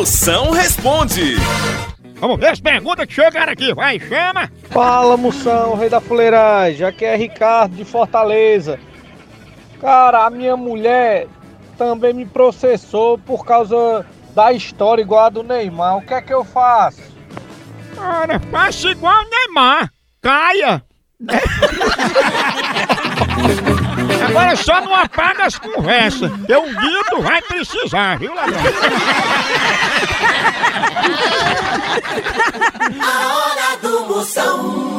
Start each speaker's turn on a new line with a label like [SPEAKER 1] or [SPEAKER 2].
[SPEAKER 1] Moção responde.
[SPEAKER 2] Vamos ver as perguntas que chegaram aqui. Vai, chama.
[SPEAKER 3] Fala, moção, rei da fuleiragem. Aqui é Ricardo de Fortaleza. Cara, a minha mulher também me processou por causa da história igual a do Neymar. O que é que eu faço?
[SPEAKER 2] Ora, faça igual o Neymar. Caia. Agora só não apaga as conversas. Que um dia tu vai precisar, viu, ladrão?
[SPEAKER 4] A hora do Moção.